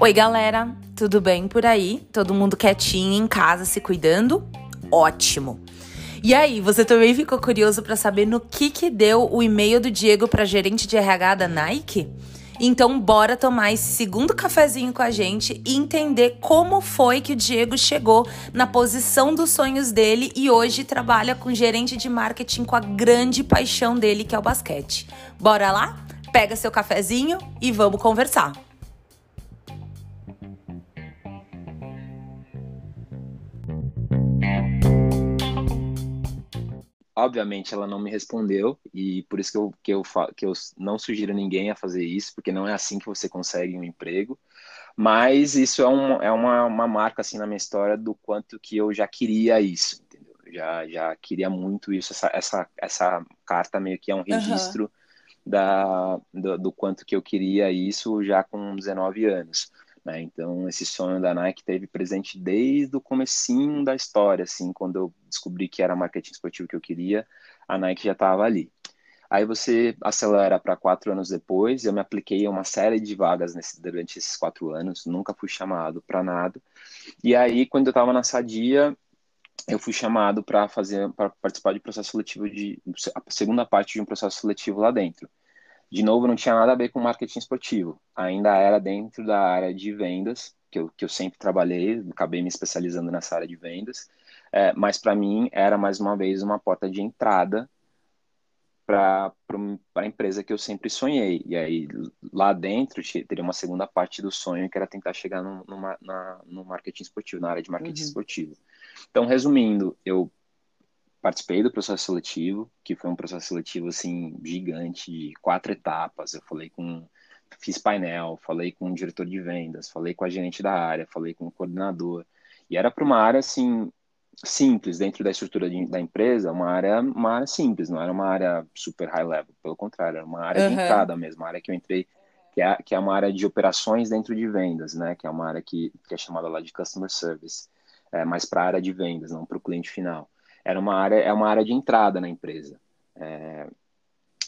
Oi, galera, tudo bem por aí? Todo mundo quietinho em casa se cuidando? Ótimo! E aí, você também ficou curioso para saber no que que deu o e-mail do Diego para gerente de RH da Nike? Então, bora tomar esse segundo cafezinho com a gente e entender como foi que o Diego chegou na posição dos sonhos dele e hoje trabalha com gerente de marketing com a grande paixão dele, que é o basquete. Bora lá? Pega seu cafezinho e vamos conversar. Obviamente ela não me respondeu e por isso que eu, que, eu, que eu não sugiro ninguém a fazer isso, porque não é assim que você consegue um emprego. Mas isso é, um, é uma, uma marca assim na minha história do quanto que eu já queria isso, entendeu? Já, já queria muito isso. Essa, essa, essa carta meio que é um registro uhum. da, do, do quanto que eu queria isso já com 19 anos. Né? Então, esse sonho da Nike teve presente desde o comecinho da história, assim, quando eu descobri que era marketing esportivo que eu queria, a Nike já estava ali. Aí você acelera para quatro anos depois, eu me apliquei a uma série de vagas nesse, durante esses quatro anos, nunca fui chamado para nada. E aí, quando eu estava na Sadia, eu fui chamado para fazer, para participar de processo seletivo de a segunda parte de um processo seletivo lá dentro. De novo, não tinha nada a ver com marketing esportivo. Ainda era dentro da área de vendas, que eu, que eu sempre trabalhei, acabei me especializando nessa área de vendas. É, mas para mim era mais uma vez uma porta de entrada para a empresa que eu sempre sonhei. E aí lá dentro teria uma segunda parte do sonho que era tentar chegar no, no, na, no marketing esportivo, na área de marketing uhum. esportivo. Então, resumindo, eu participei do processo seletivo, que foi um processo seletivo assim gigante, de quatro etapas. Eu falei com fiz painel, falei com o diretor de vendas, falei com a gerente da área, falei com o coordenador. E era para uma área assim simples dentro da estrutura de, da empresa, uma área uma área simples, não era uma área super high level, pelo contrário, era uma área uhum. de entrada mesmo, uma área que eu entrei que é, que é uma área de operações dentro de vendas, né? Que é uma área que, que é chamada lá de customer service, é, mais para a área de vendas, não para o cliente final era uma área, é uma área de entrada na empresa. É,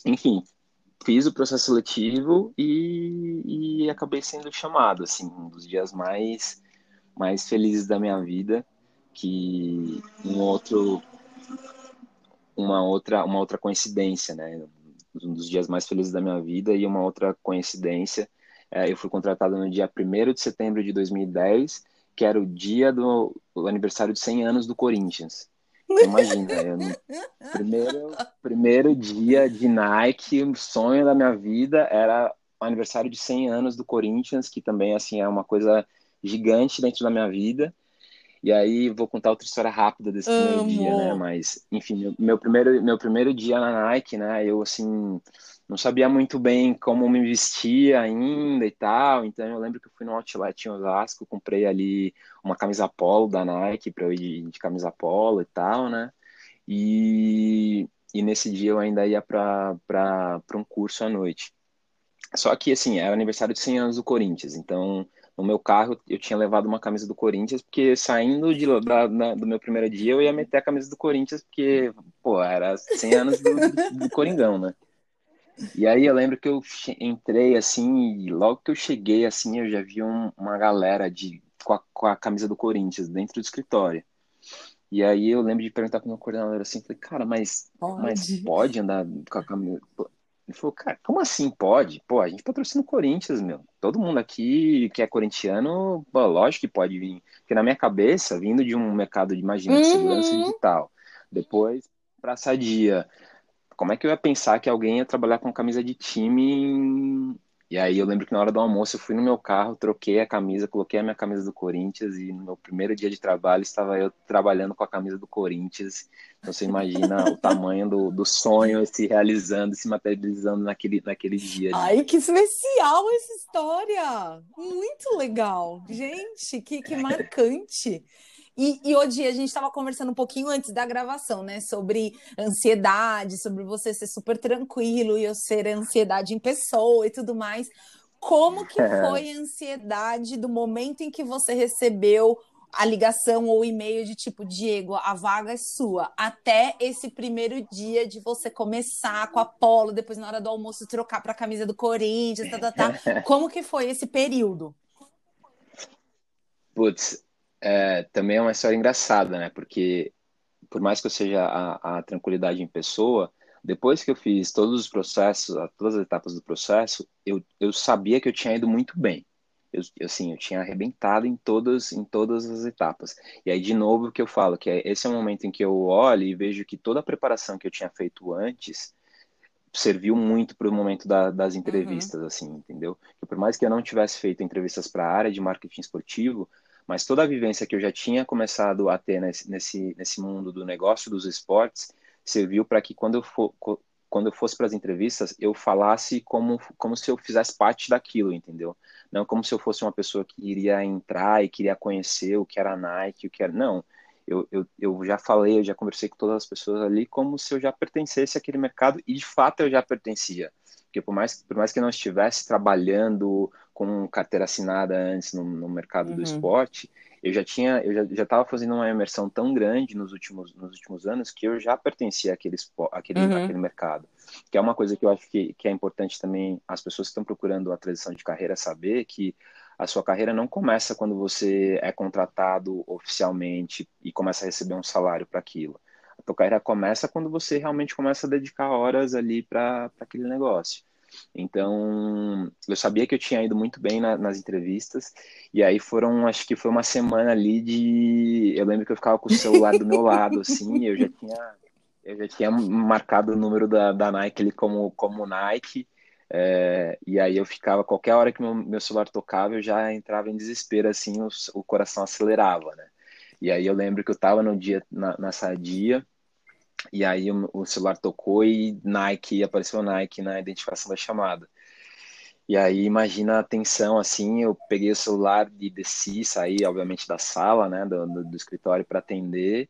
enfim, fiz o processo seletivo e, e, acabei sendo chamado, assim, um dos dias mais, mais felizes da minha vida, que um outro, uma outra, uma outra coincidência, né? Um dos dias mais felizes da minha vida e uma outra coincidência, é, eu fui contratado no dia 1 de setembro de 2010, que era o dia do aniversário de 100 anos do Corinthians. Imagina, eu, primeiro, primeiro dia de Nike, o sonho da minha vida era o aniversário de 100 anos do Corinthians, que também assim é uma coisa gigante dentro da minha vida. E aí vou contar outra história rápida desse Amo. primeiro dia, né? Mas, enfim, meu, meu, primeiro meu primeiro dia na Nike, né? Eu assim não sabia muito bem como me vestir ainda e tal. Então eu lembro que eu fui no outlet em Osasco, comprei ali uma camisa polo da Nike para eu ir de, camisa polo e tal, né? E, e nesse dia eu ainda ia para um curso à noite. Só que assim, era aniversário de 100 anos do Corinthians, então no meu carro eu tinha levado uma camisa do Corinthians, porque saindo de, da, da, do meu primeiro dia eu ia meter a camisa do Corinthians, porque, pô, era 100 anos do, do Coringão, né? E aí eu lembro que eu entrei assim, e logo que eu cheguei assim, eu já vi um, uma galera de, com a, com, a, camisa do Corinthians dentro do escritório. E aí eu lembro de perguntar pro meu coordenador assim, falei, cara, mas pode, mas pode andar com a camisa. Ele falou, cara, como assim pode? Pô, a gente patrocina o Corinthians, meu. Todo mundo aqui que é corintiano, pô, lógico que pode vir. Porque na minha cabeça, vindo de um mercado de, imagina, uhum. de segurança digital, depois pra Sadia, como é que eu ia pensar que alguém ia trabalhar com camisa de time? E aí eu lembro que na hora do almoço eu fui no meu carro, troquei a camisa, coloquei a minha camisa do Corinthians e no meu primeiro dia de trabalho estava eu trabalhando com a camisa do Corinthians. Então você imagina o tamanho do, do sonho se realizando, se materializando naquele, naquele dia. Ai, que especial essa história! Muito legal! Gente, que, que marcante! E, e hoje a gente estava conversando um pouquinho antes da gravação, né? Sobre ansiedade, sobre você ser super tranquilo e eu ser ansiedade em pessoa e tudo mais. Como que é. foi a ansiedade do momento em que você recebeu a ligação ou e-mail de tipo, Diego, a vaga é sua, até esse primeiro dia de você começar com a Polo, depois na hora do almoço trocar para a camisa do Corinthians, tá, tá, tá. Como que foi esse período? Putz, é, também é uma história engraçada, né? Porque por mais que eu seja a, a tranquilidade em pessoa, depois que eu fiz todos os processos, todas as etapas do processo, eu, eu sabia que eu tinha ido muito bem eu, assim, eu tinha arrebentado em todas, em todas as etapas. E aí, de novo, o que eu falo, que é, esse é o momento em que eu olho e vejo que toda a preparação que eu tinha feito antes serviu muito para o momento da, das uhum. entrevistas, uhum. assim, entendeu? Que por mais que eu não tivesse feito entrevistas para a área de marketing esportivo, mas toda a vivência que eu já tinha começado a ter nesse, nesse, nesse mundo do negócio dos esportes serviu para que quando eu for, quando eu fosse para as entrevistas, eu falasse como, como se eu fizesse parte daquilo, entendeu? Não como se eu fosse uma pessoa que iria entrar e queria conhecer o que era Nike, o que era. Não. Eu, eu, eu já falei, eu já conversei com todas as pessoas ali como se eu já pertencesse àquele mercado e de fato eu já pertencia. Porque por mais, por mais que eu não estivesse trabalhando com carteira assinada antes no, no mercado uhum. do esporte, eu já tinha, eu já estava fazendo uma imersão tão grande nos últimos, nos últimos anos que eu já pertencia àquele, àquele, uhum. àquele mercado. Que é uma coisa que eu acho que, que é importante também as pessoas que estão procurando a transição de carreira saber que a sua carreira não começa quando você é contratado oficialmente e começa a receber um salário para aquilo. A tua carreira começa quando você realmente começa a dedicar horas ali para aquele negócio. Então, eu sabia que eu tinha ido muito bem na, nas entrevistas, e aí foram, acho que foi uma semana ali de. Eu lembro que eu ficava com o celular do meu lado, assim, eu já tinha, eu já tinha marcado o número da, da Nike ali como, como Nike, é, e aí eu ficava, qualquer hora que meu, meu celular tocava, eu já entrava em desespero, assim, o, o coração acelerava, né? E aí eu lembro que eu estava no dia, na, na sadia, e aí o, o celular tocou e Nike, apareceu Nike na identificação da chamada. E aí imagina a tensão, assim, eu peguei o celular e desci, saí, obviamente, da sala, né, do, do, do escritório para atender.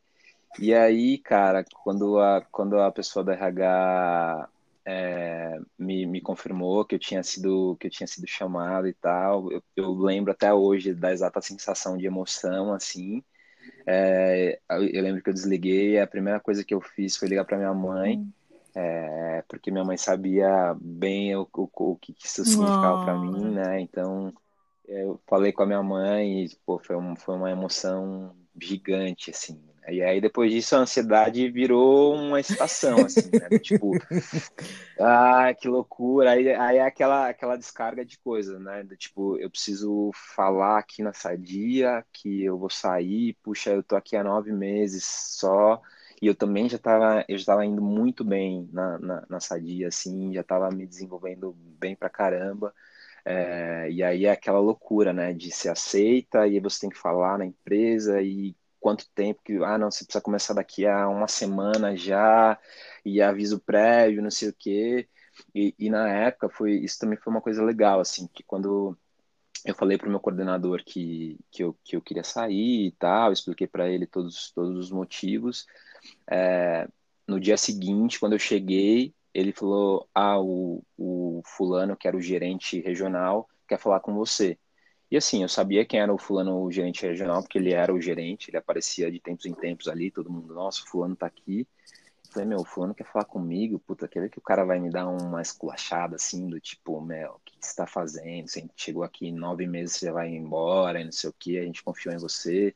E aí, cara, quando a, quando a pessoa da RH é, me, me confirmou que eu tinha sido que eu tinha sido chamado e tal, eu, eu lembro até hoje da exata sensação de emoção, assim, é, eu lembro que eu desliguei a primeira coisa que eu fiz foi ligar para minha mãe, hum. é, porque minha mãe sabia bem o, o, o que isso significava para mim, né? Então eu falei com a minha mãe e pô, foi, um, foi uma emoção gigante, assim. E aí, depois disso, a ansiedade virou uma estação, assim, né? tipo, ah, que loucura. Aí, aí é aquela, aquela descarga de coisa, né? Tipo, eu preciso falar aqui na sadia que eu vou sair, puxa, eu tô aqui há nove meses só. E eu também já estava eu já tava indo muito bem na, na, na sadia, assim, já estava me desenvolvendo bem pra caramba. É, e aí é aquela loucura, né? De se aceita e você tem que falar na empresa e quanto tempo que, ah, não, você precisa começar daqui a uma semana já, e aviso prévio, não sei o quê. E, e na época foi, isso também foi uma coisa legal, assim, que quando eu falei para o meu coordenador que, que, eu, que eu queria sair e tal, expliquei para ele todos, todos os motivos. É, no dia seguinte, quando eu cheguei, ele falou: Ah, o, o fulano, que era o gerente regional, quer falar com você. E assim, eu sabia quem era o fulano o gerente regional, porque ele era o gerente, ele aparecia de tempos em tempos ali, todo mundo, nossa, fulano tá aqui. Eu falei, meu, fulano quer falar comigo, puta, quer ver que o cara vai me dar uma esculachada assim, do tipo, meu, o que você tá fazendo? Você chegou aqui nove meses, você vai embora, não sei o que, a gente confiou em você.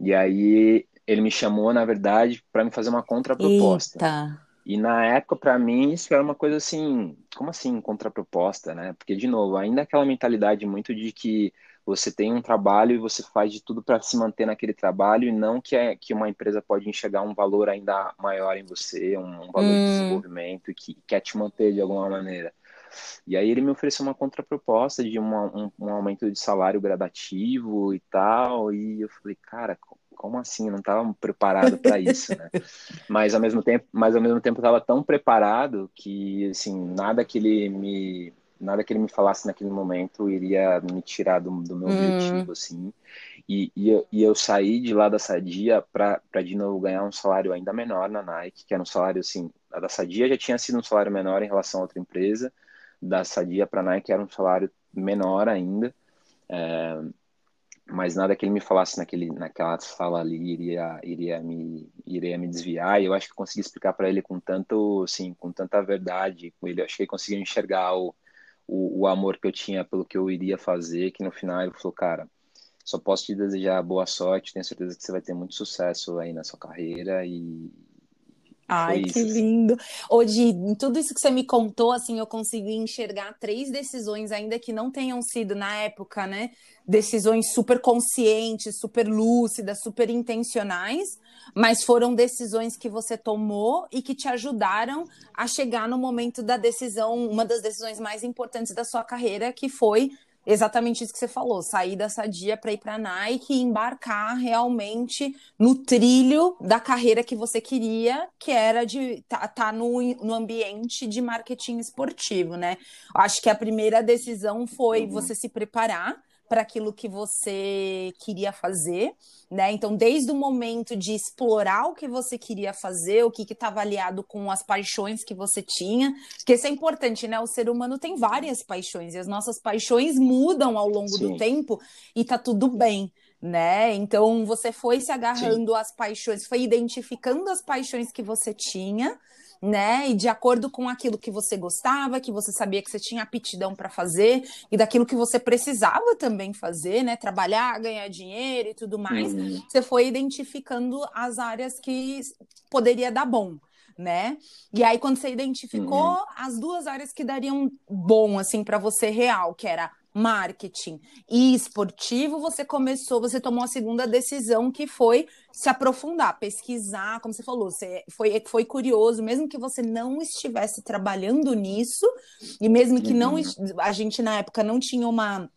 E aí ele me chamou, na verdade, para me fazer uma contraproposta. Eita. E na época, para mim, isso era uma coisa assim, como assim, contraproposta, né? Porque, de novo, ainda aquela mentalidade muito de que você tem um trabalho e você faz de tudo para se manter naquele trabalho e não que, é, que uma empresa pode enxergar um valor ainda maior em você, um, um valor hum. de desenvolvimento que quer te manter de alguma maneira. E aí ele me ofereceu uma contraproposta de uma, um, um aumento de salário gradativo e tal, e eu falei, cara, como assim? não estava preparado para isso, né? mas ao mesmo tempo, mas ao mesmo tempo estava tão preparado que assim nada que ele me nada que ele me falasse naquele momento iria me tirar do, do meu hum. objetivo, assim. E, e, eu, e eu saí de lá da Sadia para de novo ganhar um salário ainda menor na Nike, que era um salário assim. A da Sadia já tinha sido um salário menor em relação a outra empresa, da Sadia para Nike era um salário menor ainda. É, mas nada que ele me falasse naquele, naquela sala ali iria, iria, me, iria me desviar. E eu acho que eu consegui explicar para ele com tanto, assim, com tanta verdade. Com ele, acho que ele conseguiu enxergar o, o, o, amor que eu tinha pelo que eu iria fazer. Que no final ele falou, cara, só posso te desejar boa sorte. Tenho certeza que você vai ter muito sucesso aí na sua carreira e Ai, que lindo. Hoje, em tudo isso que você me contou, assim, eu consegui enxergar três decisões, ainda que não tenham sido na época, né? Decisões super conscientes, super lúcidas, super intencionais, mas foram decisões que você tomou e que te ajudaram a chegar no momento da decisão, uma das decisões mais importantes da sua carreira, que foi exatamente isso que você falou, sair da Sadia para ir para Nike e embarcar realmente no trilho da carreira que você queria, que era de estar tá, tá no, no ambiente de marketing esportivo, né? Acho que a primeira decisão foi uhum. você se preparar para aquilo que você queria fazer, né? Então, desde o momento de explorar o que você queria fazer, o que estava aliado com as paixões que você tinha, porque isso é importante, né? O ser humano tem várias paixões e as nossas paixões mudam ao longo Sim. do tempo e tá tudo bem. Né? Então você foi se agarrando Sim. às paixões, foi identificando as paixões que você tinha, né? E de acordo com aquilo que você gostava, que você sabia que você tinha aptidão para fazer e daquilo que você precisava também fazer, né? Trabalhar, ganhar dinheiro e tudo mais, uhum. você foi identificando as áreas que poderia dar bom. Né? E aí quando você identificou uhum. as duas áreas que dariam bom assim para você real, que era marketing e esportivo, você começou, você tomou a segunda decisão que foi se aprofundar, pesquisar, como você falou, você foi, foi curioso, mesmo que você não estivesse trabalhando nisso, e mesmo que não uhum. a gente na época não tinha uma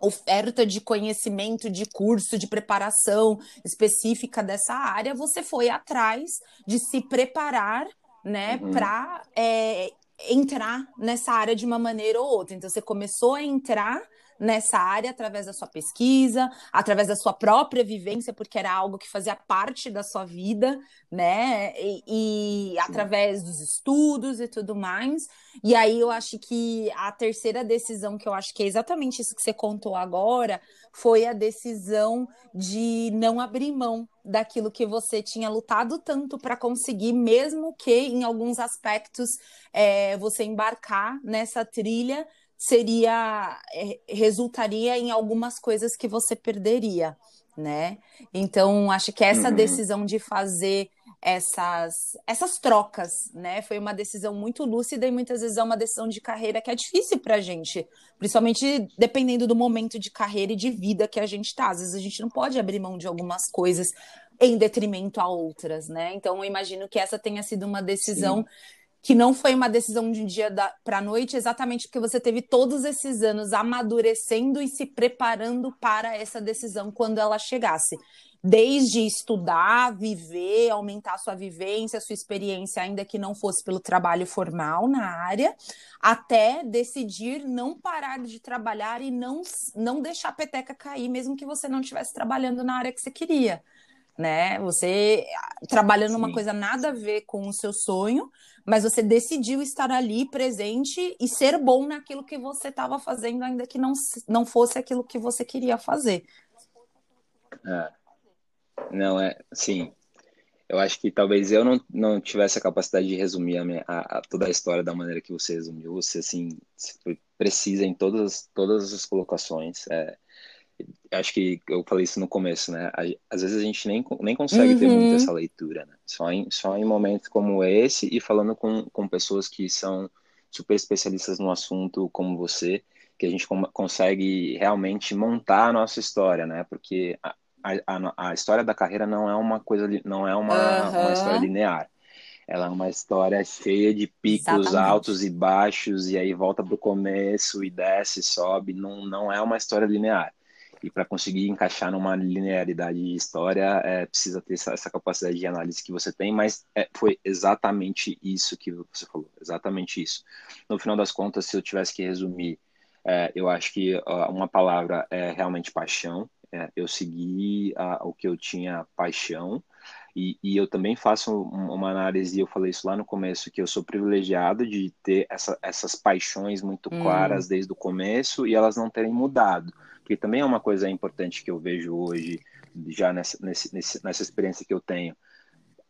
oferta de conhecimento, de curso, de preparação específica dessa área, você foi atrás de se preparar né, uhum. para é, entrar nessa área de uma maneira ou outra. Então, você começou a entrar nessa área através da sua pesquisa, através da sua própria vivência, porque era algo que fazia parte da sua vida, né? E, e através dos estudos e tudo mais. E aí eu acho que a terceira decisão, que eu acho que é exatamente isso que você contou agora, foi a decisão de não abrir mão daquilo que você tinha lutado tanto para conseguir, mesmo que em alguns aspectos é, você embarcar nessa trilha seria é, resultaria em algumas coisas que você perderia, né? Então acho que essa uhum. decisão de fazer essas essas trocas, né? Foi uma decisão muito lúcida e muitas vezes é uma decisão de carreira que é difícil para a gente, principalmente dependendo do momento de carreira e de vida que a gente tá. Às vezes a gente não pode abrir mão de algumas coisas em detrimento a outras, né? Então eu imagino que essa tenha sido uma decisão Sim que não foi uma decisão de um dia para noite, exatamente porque você teve todos esses anos amadurecendo e se preparando para essa decisão quando ela chegasse. Desde estudar, viver, aumentar sua vivência, sua experiência, ainda que não fosse pelo trabalho formal na área, até decidir não parar de trabalhar e não, não deixar a peteca cair, mesmo que você não estivesse trabalhando na área que você queria né? Você trabalhando Sim. uma coisa nada a ver com o seu sonho, mas você decidiu estar ali presente e ser bom naquilo que você estava fazendo, ainda que não, não fosse aquilo que você queria fazer. É. Não, é, sim. Eu acho que talvez eu não, não tivesse a capacidade de resumir a minha, a, a, toda a história da maneira que você resumiu. Você, assim, foi precisa em todas, todas as colocações. É, acho que eu falei isso no começo, né? Às vezes a gente nem, nem consegue uhum. ter muito uhum. essa leitura, né? Só em, só em momentos como esse e falando com, com pessoas que são super especialistas no assunto como você, que a gente consegue realmente montar a nossa história, né? Porque a, a, a história da carreira não é uma coisa, não é uma, uhum. uma história linear. Ela é uma história cheia de picos Exatamente. altos e baixos, e aí volta para o começo e desce, sobe. Não, não é uma história linear. E para conseguir encaixar numa linearidade de história, é, precisa ter essa, essa, capacidade de análise que você tem, mas é, foi exatamente isso que você falou, exatamente isso. No final das contas, se eu tivesse que resumir, é, eu acho que uh, uma palavra é realmente paixão. É, eu segui uh, o que eu tinha paixão, e, e, eu também faço uma análise, eu falei isso lá no começo, que eu sou privilegiado de ter essa, essas paixões muito hum. claras hum. desde o começo e elas não terem mudado porque também é uma coisa importante que eu vejo hoje, já nessa, nesse, nessa experiência que eu tenho.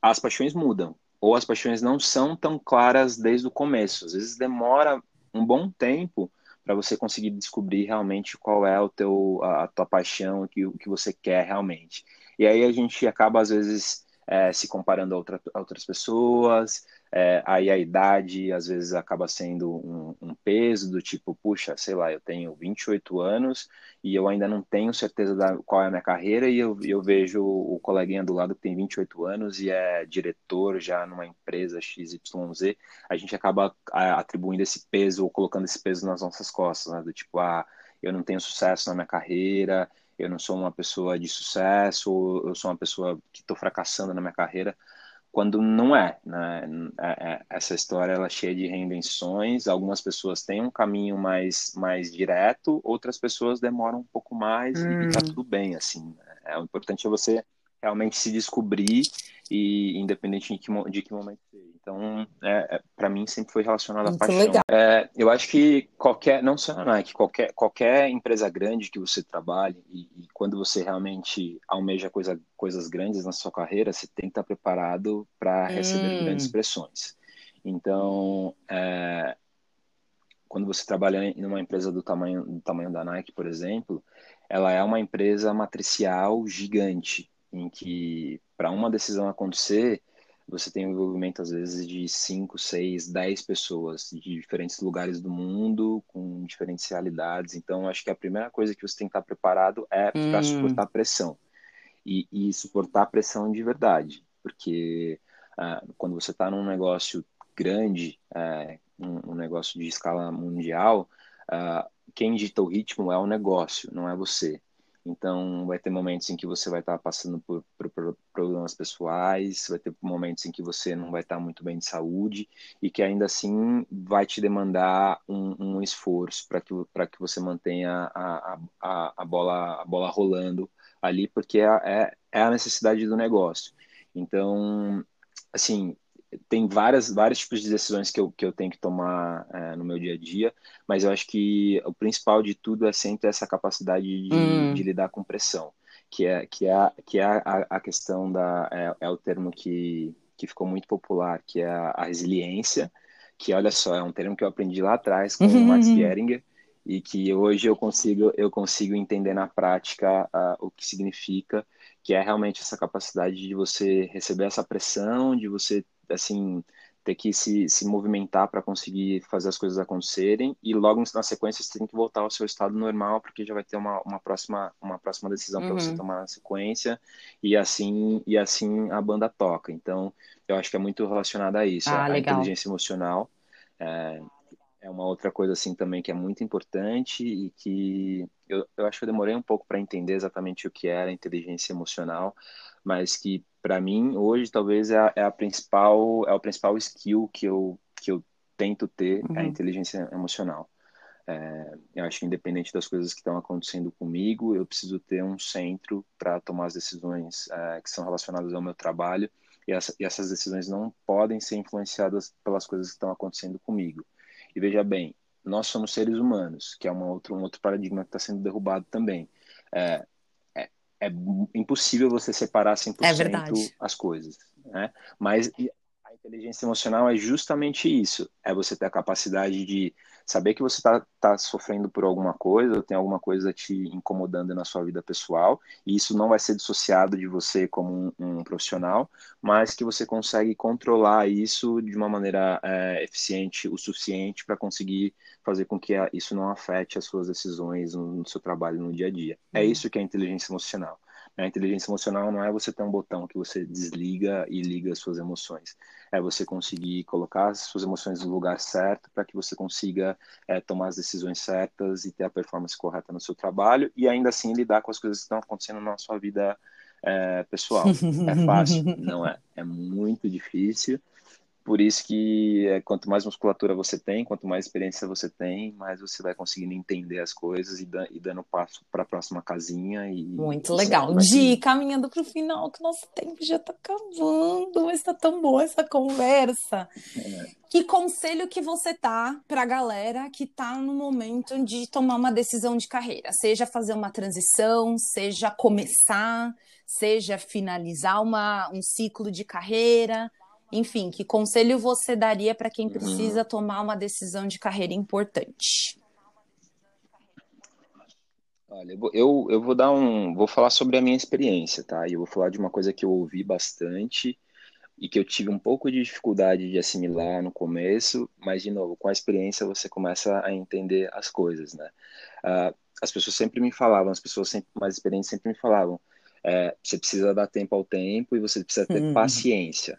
As paixões mudam, ou as paixões não são tão claras desde o começo. Às vezes demora um bom tempo para você conseguir descobrir realmente qual é o teu, a, tua paixão, o que, o que você quer realmente. E aí a gente acaba, às vezes, é, se comparando a, outra, a outras pessoas, é, aí a idade às vezes acaba sendo um, um, peso do tipo, puxa, sei lá, eu tenho 28 anos e eu ainda não tenho certeza da qual é a minha carreira e eu, eu vejo o coleguinha do lado que tem 28 anos e é diretor já numa empresa XYZ, a gente acaba atribuindo esse peso ou colocando esse peso nas nossas costas, né? do tipo, ah, eu não tenho sucesso na minha carreira, eu não sou uma pessoa de sucesso, ou eu sou uma pessoa que estou fracassando na minha carreira quando não é, né? Essa história ela é cheia de reinvenções. Algumas pessoas têm um caminho mais mais direto, outras pessoas demoram um pouco mais hum. e tá hum. tudo bem, assim. Né? É o importante é você realmente se descobrir e independente de que, de que momento seja. Então, é, é para mim sempre foi relacionado à paixão. Legal. É, eu acho que qualquer, não só a Nike, qualquer, qualquer empresa grande que você trabalhe e, e quando você realmente almeja coisa, coisas grandes na sua carreira, você tem que estar preparado para receber hum. grandes pressões. Então, é, quando você trabalha em uma empresa do tamanho, do tamanho da Nike, por exemplo, ela é uma empresa matricial gigante em que para uma decisão acontecer, você tem o envolvimento às vezes de 5, 6, 10 pessoas de diferentes lugares do mundo, com diferentes realidades. Então, acho que a primeira coisa que você tem que estar preparado é hum. para suportar pressão. E, e, suportar pressão de verdade. Porque uh, quando você está num negócio grande, uh, um, um, negócio de escala mundial, uh, quem dita o ritmo é o negócio, não é você. Então, vai ter momentos em que você vai estar passando por, por, por, problemas pessoais, vai ter momentos em que você não vai estar muito bem de saúde e que ainda assim vai te demandar um, um esforço para que, que você mantenha a, a, a, bola, a bola rolando ali, porque é, é, é a necessidade do negócio. Então, assim, tem várias, vários tipos de decisões que eu, que eu tenho que tomar é, no meu dia a dia, mas eu acho que o principal de tudo é sempre essa capacidade de, hum. de lidar com pressão, que é, que é, que é a, a questão da. É, é, o termo que, que ficou muito popular, que é a, a, resiliência, que olha só, é um termo que eu aprendi lá atrás com uhum. o Max Geringer, e que hoje eu consigo, eu consigo entender na prática uh, o que significa, que é realmente essa capacidade de você receber essa pressão, de você assim, ter que se, se movimentar para conseguir fazer as coisas acontecerem e logo na sequência você tem que voltar ao seu estado normal porque já vai ter uma, uma próxima uma próxima decisão uhum. para você tomar na sequência e assim e assim a banda toca. Então eu acho que é muito relacionado a isso ah, a, a inteligência emocional. É, é uma outra coisa assim também que é muito importante e que eu, eu acho que eu demorei um pouco para entender exatamente o que era inteligência emocional mas que para mim hoje talvez é a, é a, principal é o principal skill que eu que eu tento ter uhum. é a uhum. inteligência emocional é, eu acho que independente das coisas que estão acontecendo comigo eu preciso ter um centro para tomar as decisões é, que são relacionadas ao meu trabalho e, essa, e essas decisões não podem ser influenciadas pelas coisas que estão acontecendo comigo e veja bem nós somos seres humanos que é uma outro, um outro paradigma que está sendo derrubado também é, é impossível você separar 100% é as coisas, né? Mas a inteligência emocional é justamente isso, é você ter a capacidade de saber que você está tá sofrendo por alguma coisa, ou tem alguma coisa te incomodando na sua vida pessoal, e isso não vai ser dissociado de você como um, um profissional, mas que você consegue controlar isso de uma maneira é, eficiente o suficiente para conseguir fazer com que isso não afete as suas decisões no seu trabalho no dia a dia. É uhum. isso que é inteligência emocional. A inteligência emocional não é você ter um botão que você desliga e liga as suas emoções. É você conseguir colocar as suas emoções no lugar certo para que você consiga é, tomar as decisões certas e ter a performance correta no seu trabalho e ainda assim lidar com as coisas que estão acontecendo na sua vida é, pessoal. É fácil? Não é. É muito difícil por isso que é, quanto mais musculatura você tem, quanto mais experiência você tem, mais você vai conseguindo entender as coisas e, da, e dando passo para a próxima casinha. E, Muito legal. Di, caminhando para o final, que nosso tempo já está acabando, mas está tão boa essa conversa. É. Que conselho que você tá para a galera que está no momento de tomar uma decisão de carreira? Seja fazer uma transição, seja começar, seja finalizar uma, um ciclo de carreira enfim, que conselho você daria para quem precisa tomar uma decisão de carreira importante? Olha, eu, eu vou dar um. Vou falar sobre a minha experiência, tá? E eu vou falar de uma coisa que eu ouvi bastante e que eu tive um pouco de dificuldade de assimilar no começo, mas, de novo, com a experiência você começa a entender as coisas, né? Uh, as pessoas sempre me falavam, as pessoas sempre, mais experientes sempre me falavam, é, você precisa dar tempo ao tempo e você precisa ter uhum. paciência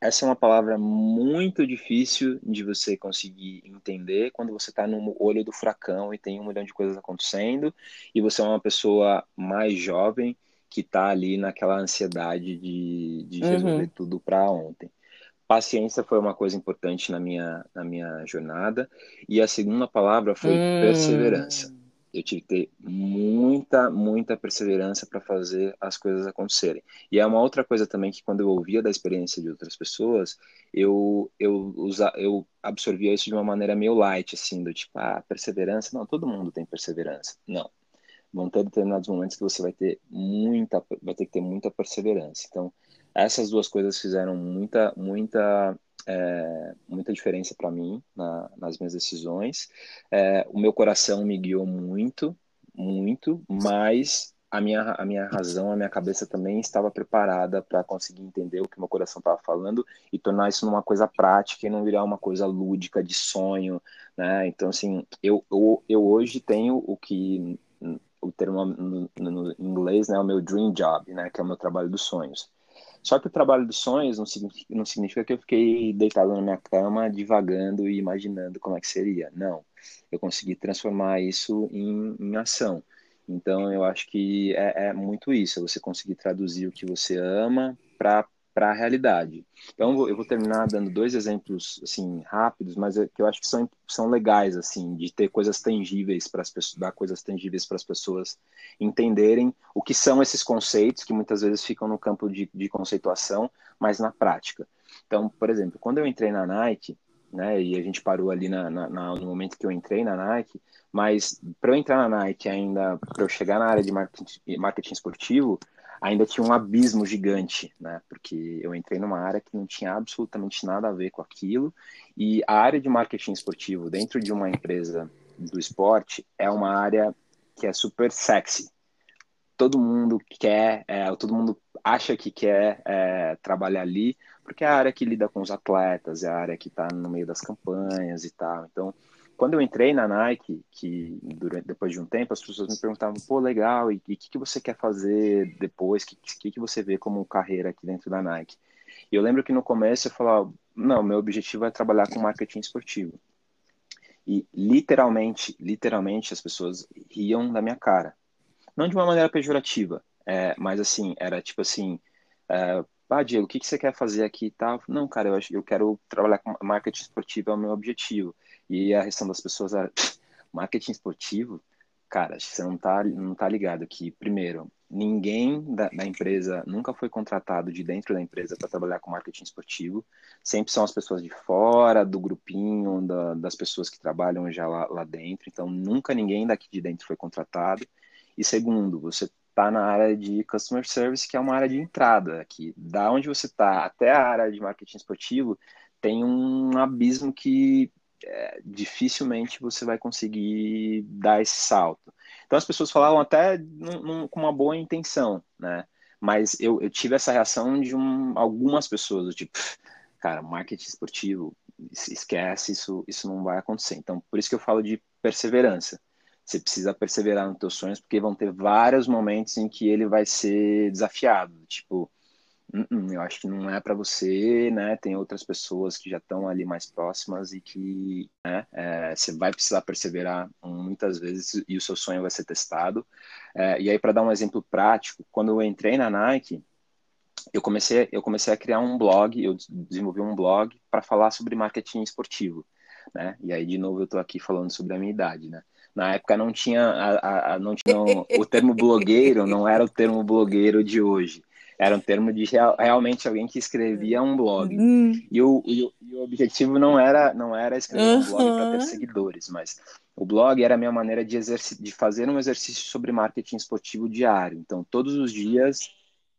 essa é uma palavra muito difícil de você conseguir entender quando você está no olho do furacão e tem um milhão de coisas acontecendo e você é uma pessoa mais jovem que está ali naquela ansiedade de, de uhum. resolver uhum. tudo para ontem. Paciência foi uma coisa importante na minha, na minha jornada e a segunda palavra foi hum. perseverança eu tive que ter muita, muita perseverança para fazer as coisas acontecerem. E é uma outra coisa também que quando eu ouvia da experiência de outras pessoas, eu eu usa, eu absorvia isso de uma maneira meio light, assim, do tipo, ah, perseverança, não, todo mundo tem perseverança. Não. Vão ter determinados momentos que você vai ter muita, vai ter que ter muita perseverança. Então, essas duas coisas fizeram muita, muita é, muita diferença para mim na, nas minhas decisões. É, o meu coração me guiou muito, muito, mas a minha, a minha razão, a minha cabeça também estava preparada para conseguir entender o que meu coração estava falando e tornar isso numa coisa prática e não virar uma coisa lúdica de sonho, né? Então, assim, eu, eu, eu hoje tenho o que o termo no, no, inglês, né, o meu dream job, né, que é o meu trabalho dos sonhos. Só que o trabalho dos sonhos não significa, não significa que eu fiquei deitado na minha cama, divagando e imaginando como é que seria. Não. Eu consegui transformar isso em, em ação. Então, eu acho que é, é muito isso, é você conseguir traduzir o que você ama para para a realidade. Então eu vou terminar dando dois exemplos assim rápidos, mas é que eu acho que são, são legais assim de ter coisas tangíveis para as pessoas, dar coisas tangíveis para as pessoas entenderem o que são esses conceitos que muitas vezes ficam no campo de, de conceituação, mas na prática. Então, por exemplo, quando eu entrei na Nike, né, e a gente parou ali na, na, no momento que eu entrei na Nike, mas para eu entrar na Nike ainda, para eu chegar na área de marketing, marketing esportivo, ainda tinha um abismo gigante, né? Porque eu entrei numa área que não tinha absolutamente nada a ver com aquilo. E a área de marketing esportivo dentro de uma empresa do esporte é uma área que é super sexy. Todo mundo quer, é, todo mundo acha que quer é, trabalhar ali, porque é a área que lida com os atletas, é a área que está no meio das campanhas e tal. Então, quando eu entrei na Nike, que durante, depois de um tempo as pessoas me perguntavam, pô, legal, e o que, que você quer fazer depois? O que, que, que você vê como carreira aqui dentro da Nike? E eu lembro que no começo eu falava, não, meu objetivo é trabalhar com marketing esportivo. E literalmente, literalmente as pessoas riam da minha cara. Não de uma maneira pejorativa, é, mas assim, era tipo assim, é, ah, Diego, o que, que você quer fazer aqui e tal? Não, cara, eu, eu quero trabalhar com marketing esportivo, é o meu objetivo. E a reação das pessoas era, marketing esportivo? Cara, você não tá, não tá ligado que, primeiro, ninguém da, da empresa nunca foi contratado de dentro da empresa para trabalhar com marketing esportivo. Sempre são as pessoas de fora, do grupinho, da, das pessoas que trabalham já lá, lá dentro. Então, nunca ninguém daqui de dentro foi contratado. E segundo, você está na área de customer service, que é uma área de entrada aqui. Da onde você está até a área de marketing esportivo, tem um abismo que é, dificilmente você vai conseguir dar esse salto. Então as pessoas falavam até num, num, com uma boa intenção, né? Mas eu, eu tive essa reação de um, algumas pessoas, tipo, cara, marketing esportivo, esquece, isso, isso não vai acontecer. Então, por isso que eu falo de perseverança. Você precisa perseverar nos teus sonhos, porque vão ter vários momentos em que ele vai ser desafiado. Tipo, Hum, hum, eu acho que não é para você, né? Tem outras pessoas que já estão ali mais próximas e que né, é, você vai precisar perseverar muitas vezes e o seu sonho vai ser testado. É, e aí, para dar um exemplo prático, quando eu entrei na Nike, eu comecei, eu comecei a criar um blog, eu desenvolvi um blog para falar sobre marketing esportivo, né? E aí, de novo, eu estou aqui falando sobre a minha idade, né? Na época não tinha, a, a, não tinha o termo blogueiro, não era o termo blogueiro de hoje. Era um termo de real, realmente alguém que escrevia um blog. Hum. E, o, e, o, e, o, objetivo não era, não era escrever um blog para ter seguidores, mas o blog era a minha maneira de, de fazer um exercício sobre marketing esportivo diário. Então, todos os dias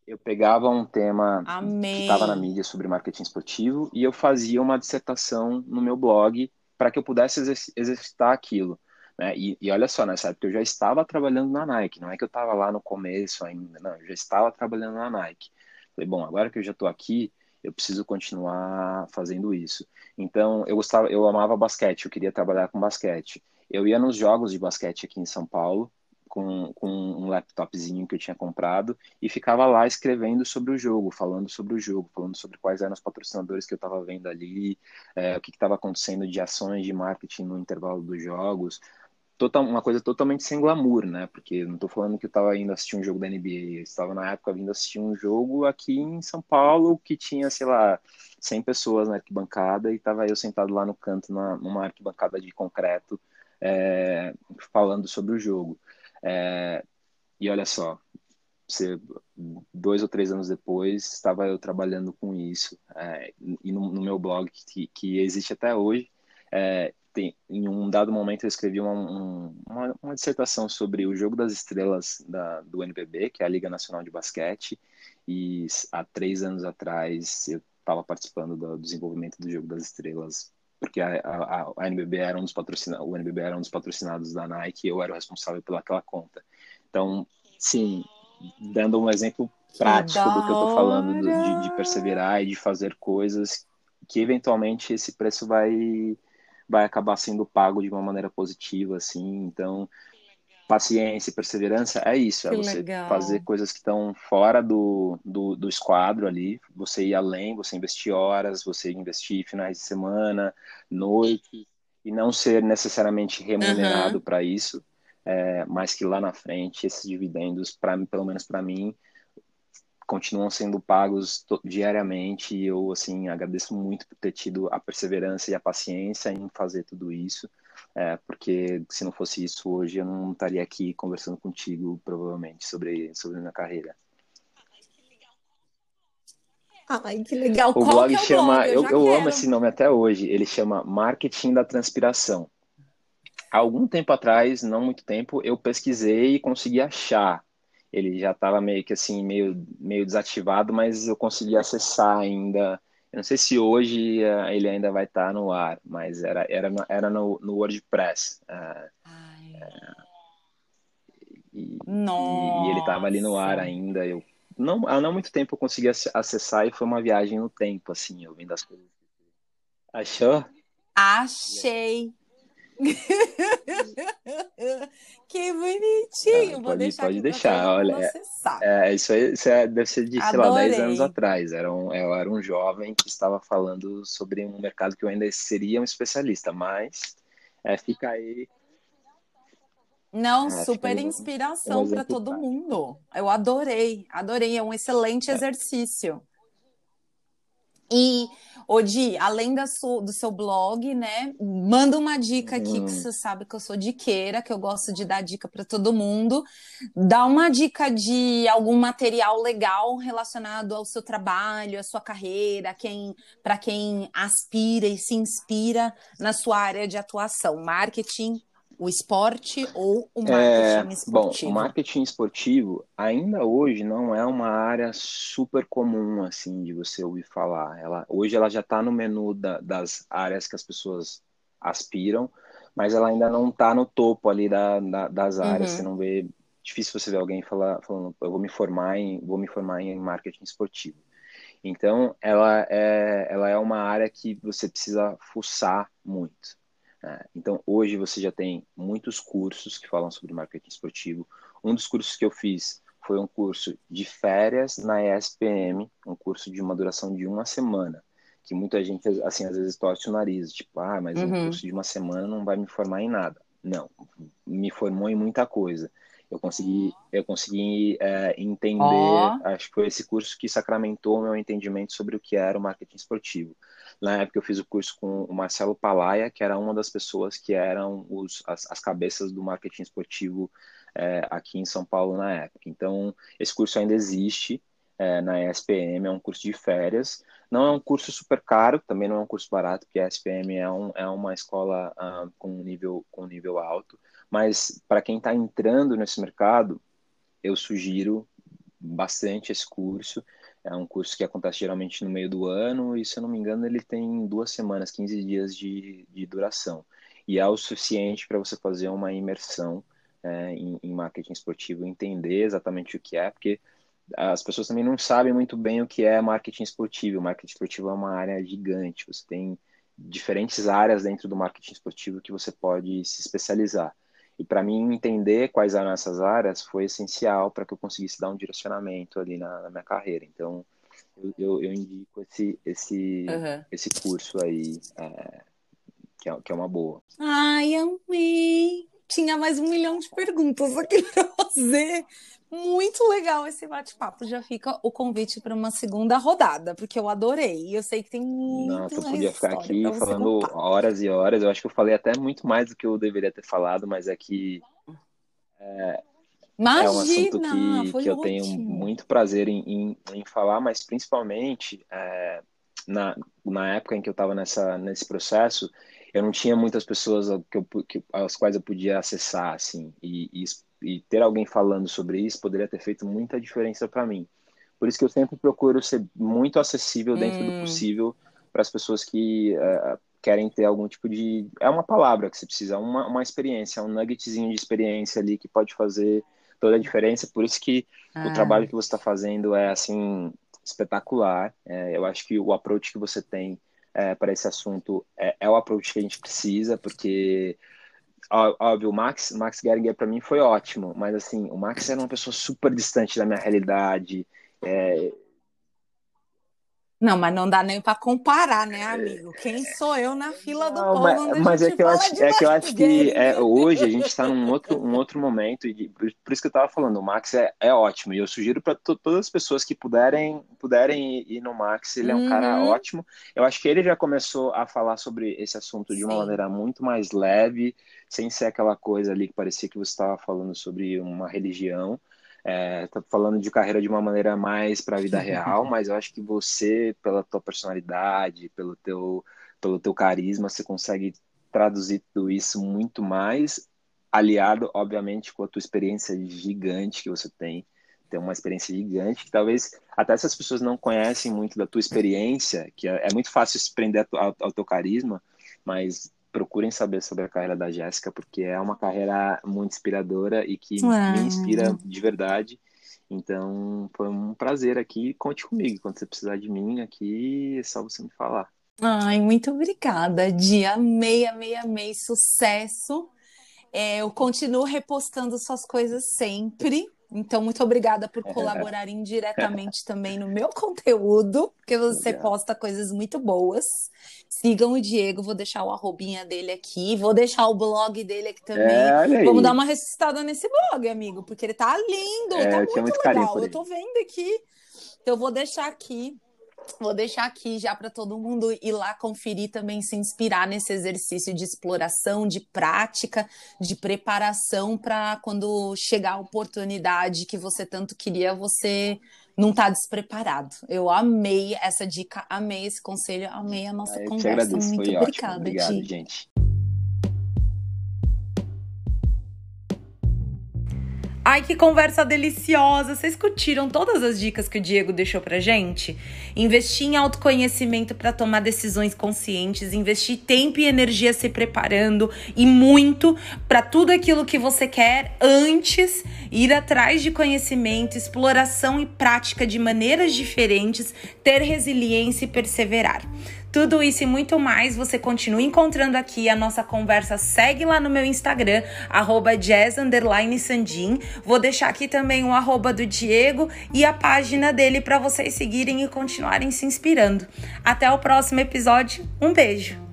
eu pegava um tema Amém. que estava na mídia sobre marketing esportivo e eu fazia uma dissertação no meu blog para que eu pudesse exercitar aquilo. Né? E, e, olha só, nessa época eu já estava trabalhando na Nike, não é que eu estava lá no começo ainda, não, eu já estava trabalhando na Nike. Falei, bom, agora que eu já estou aqui, eu preciso continuar fazendo isso. Então, eu gostava, eu amava basquete, eu queria trabalhar com basquete. Eu ia nos jogos de basquete aqui em São Paulo, com, com um laptopzinho que eu tinha comprado e ficava lá escrevendo sobre o jogo, falando sobre o jogo, falando sobre quais eram os patrocinadores que eu estava vendo ali, é, o que estava acontecendo de ações de marketing no intervalo dos jogos. Total, uma coisa totalmente sem glamour, né? Porque não estou falando que eu estava indo assistir um jogo da NBA, eu estava na época vindo assistir um jogo aqui em São Paulo que tinha, sei lá, 100 pessoas na arquibancada e estava eu sentado lá no canto, na, numa arquibancada de concreto, é, falando sobre o jogo. É, e olha só, você, dois ou três anos depois, estava eu trabalhando com isso. É, e no, no, meu blog, que, que existe até hoje, é, tem, em um dado momento eu escrevi uma, um, uma, uma, dissertação sobre o jogo das estrelas da, do NBB, que é a Liga Nacional de Basquete, e há três anos atrás eu estava participando do desenvolvimento do jogo das estrelas porque a, a, a NBB era um dos patrocinados, o NBB era um dos patrocinados da Nike e eu era o responsável pelaquela conta. Então, sim, dando um exemplo prático do que eu estou falando, de, de, perseverar e de fazer coisas que eventualmente esse preço vai vai acabar sendo pago de uma maneira positiva, assim. Então, paciência e perseverança é isso, é que você legal. fazer coisas que estão fora do, do, do, esquadro ali, você ir além, você investir horas, você investir finais de semana, noite, e não ser necessariamente remunerado uhum. para isso, é, mas que lá na frente esses dividendos, pra, pelo menos para mim, continuam sendo pagos diariamente e eu assim agradeço muito por ter tido a perseverança e a paciência em fazer tudo isso é, porque se não fosse isso hoje eu não estaria aqui conversando contigo provavelmente sobre sobre a minha carreira. Ai, que legal. O Qual blog é o chama, blog? eu, eu, eu amo esse nome até hoje. Ele chama Marketing da Transpiração. Há algum tempo atrás, não muito tempo, eu pesquisei e consegui achar. Ele já estava meio que assim, meio, meio desativado, mas eu consegui acessar ainda eu não sei se hoje uh, ele ainda vai estar tá no ar, mas era, era, no, era no, no WordPress. Uh, e, e, ele estava ali no ar ainda. Eu, não, há não muito tempo eu consegui acessar e foi uma viagem no tempo, assim, eu vendo as coisas. Achou? Achei. que bonitinho, ah, vou pode, deixar pode deixar. Olha, é, isso, aí, isso é, deve ser de, Adorei. sei lá, 10 anos atrás. Era um, eu era um jovem que estava falando sobre um mercado que eu ainda seria um especialista, mas é, fica aí. Não, é, super inspiração para todo mundo. Eu adorei, adorei. É um excelente é. exercício. E, Odi, além da su, do seu blog, né? Manda uma dica aqui, que hum. você sabe que eu sou diqueira, que eu gosto de dar dica para todo mundo. Dá uma dica de algum material legal relacionado ao seu trabalho, à sua carreira, quem, para quem aspira e se inspira na sua área de atuação, marketing, o esporte ou o marketing é, esportivo? Bom, o marketing esportivo ainda hoje não é uma área super comum assim de você ouvir falar. Ela, hoje ela já está no menu da, das áreas que as pessoas aspiram, mas ela ainda não está no topo ali da, da, das áreas. Uhum. Você não vê difícil você ver alguém falar, falando, eu vou me formar em, vou me formar em marketing esportivo. Então, ela é, ela é uma área que você precisa fuçar muito. É, então, hoje você já tem muitos cursos que falam sobre marketing esportivo. Um dos cursos que eu fiz foi um curso de férias na ESPM, um curso de uma duração de uma semana, que muita gente, assim, às vezes torce o nariz, tipo, ah, mas uhum. um curso de uma semana não vai me formar em nada. Não, me formou em muita coisa. Eu consegui, eu consegui é, entender, oh. acho que foi esse curso que sacramentou o meu entendimento sobre o que era o marketing esportivo. Na época eu fiz o curso com o Marcelo Palaia, que era uma das pessoas que eram os, as, as cabeças do marketing esportivo é, aqui em São Paulo na época. Então, esse curso ainda existe é, na ESPM, é um curso de férias. Não é um curso super caro, também não é um curso barato, porque a ESPM é, um, é uma escola uh, com, nível, com nível alto. Mas para quem está entrando nesse mercado, eu sugiro bastante esse curso. É um curso que acontece geralmente no meio do ano e, se eu não me engano, ele tem duas semanas, 15 dias de, de duração. E é o suficiente para você fazer uma imersão é, em, em, marketing esportivo, entender exatamente o que é, porque as pessoas também não sabem muito bem o que é marketing esportivo. O marketing esportivo é uma área gigante, você tem diferentes áreas dentro do marketing esportivo que você pode se especializar. E para mim entender quais eram essas áreas foi essencial para que eu conseguisse dar um direcionamento ali na, na minha carreira. Então eu, eu, eu, indico esse esse uhum. esse curso aí é, que, é, que é uma boa. Ai, amei! Tinha mais um milhão de perguntas aqui para fazer, muito legal esse bate-papo. Já fica o convite para uma segunda rodada, porque eu adorei. Eu sei que tem muito Nossa, eu podia ficar aqui falando horas e horas. Eu acho que eu falei até muito mais do que eu deveria ter falado, mas é que é, Imagina, é um assunto que, que eu tenho muito prazer em, em, em falar, mas principalmente é, na, na época em que eu estava nesse processo, eu não tinha muitas pessoas que eu, que, às quais eu podia acessar, assim, e, e e ter alguém falando sobre isso poderia ter feito muita diferença para mim. Por isso que eu sempre procuro ser muito acessível dentro hum. do possível para as pessoas que uh, querem ter algum tipo de. É uma palavra que você precisa, uma, uma experiência, um nuggetzinho de experiência ali que pode fazer toda a diferença. Por isso que ah. o trabalho que você está fazendo é assim espetacular. É, eu acho que o approach que você tem é, para esse assunto é, é o approach que a gente precisa, porque óbvio, o Max, Max Geringer para mim foi ótimo, mas assim, o Max era uma pessoa super distante da minha realidade. É... Não, mas não dá nem para comparar, né, amigo? Quem sou eu na fila do não, Mas, mas é, que eu acho, é que eu acho que é, hoje a gente está num outro, um outro momento, e por, isso que eu estava falando, o Max é, é ótimo, e eu sugiro para todas as pessoas que puderem, puderem ir, ir no Max, ele é um uhum. cara ótimo. Eu acho que ele já começou a falar sobre esse assunto de uma Sim. maneira muito mais leve, sem ser aquela coisa ali que parecia que você estava falando sobre uma religião. É, tá falando de carreira de uma maneira mais para a vida real, mas eu acho que você, pela tua personalidade, pelo teu, pelo teu carisma, você consegue traduzir tudo isso muito mais, aliado, obviamente, com a tua experiência gigante que você tem. Tem uma experiência gigante que talvez até essas pessoas não conhecem muito da tua experiência, que é, é muito fácil se prender ao, ao teu carisma, mas procurem saber sobre a carreira da Jéssica, porque é uma carreira muito inspiradora e que Uau. me inspira de verdade. Então, foi um prazer aqui. Conte comigo. Quando você precisar de mim aqui, é só você me falar. Ai, muito obrigada, Di. Amei, amei, amei. Sucesso. É, eu continuo repostando suas coisas sempre. Então, muito obrigada por colaborar indiretamente também no meu conteúdo, porque você posta coisas muito boas. Sigam o Diego, vou deixar o arrobinha dele aqui, vou deixar o blog dele aqui também. É, Vamos dar uma ressuscitada nesse blog, amigo, porque ele tá lindo, é, tá muito, muito legal. Eu tô vendo aqui. Então, eu vou deixar aqui Vou deixar aqui já para todo mundo ir lá conferir também, se inspirar nesse exercício de exploração, de prática, de preparação para quando chegar a oportunidade que você tanto queria, você não tá despreparado. Eu amei essa dica, amei esse conselho, amei a nossa ah, conversa. Muito obrigada, Obrigado, gente. Ai, que conversa deliciosa! Vocês curtiram todas as dicas que o Diego deixou pra gente? Investir em autoconhecimento para tomar decisões conscientes, investir tempo e energia se preparando e muito para tudo aquilo que você quer antes, ir atrás de conhecimento, exploração e prática de maneiras diferentes, ter resiliência e perseverar. Tudo isso e muito mais você continua encontrando aqui. A nossa conversa segue lá no meu Instagram, arroba jazz_sandin. Vou deixar aqui também o arroba do Diego e a página dele para vocês seguirem e continuarem se inspirando. Até o próximo episódio. Um beijo!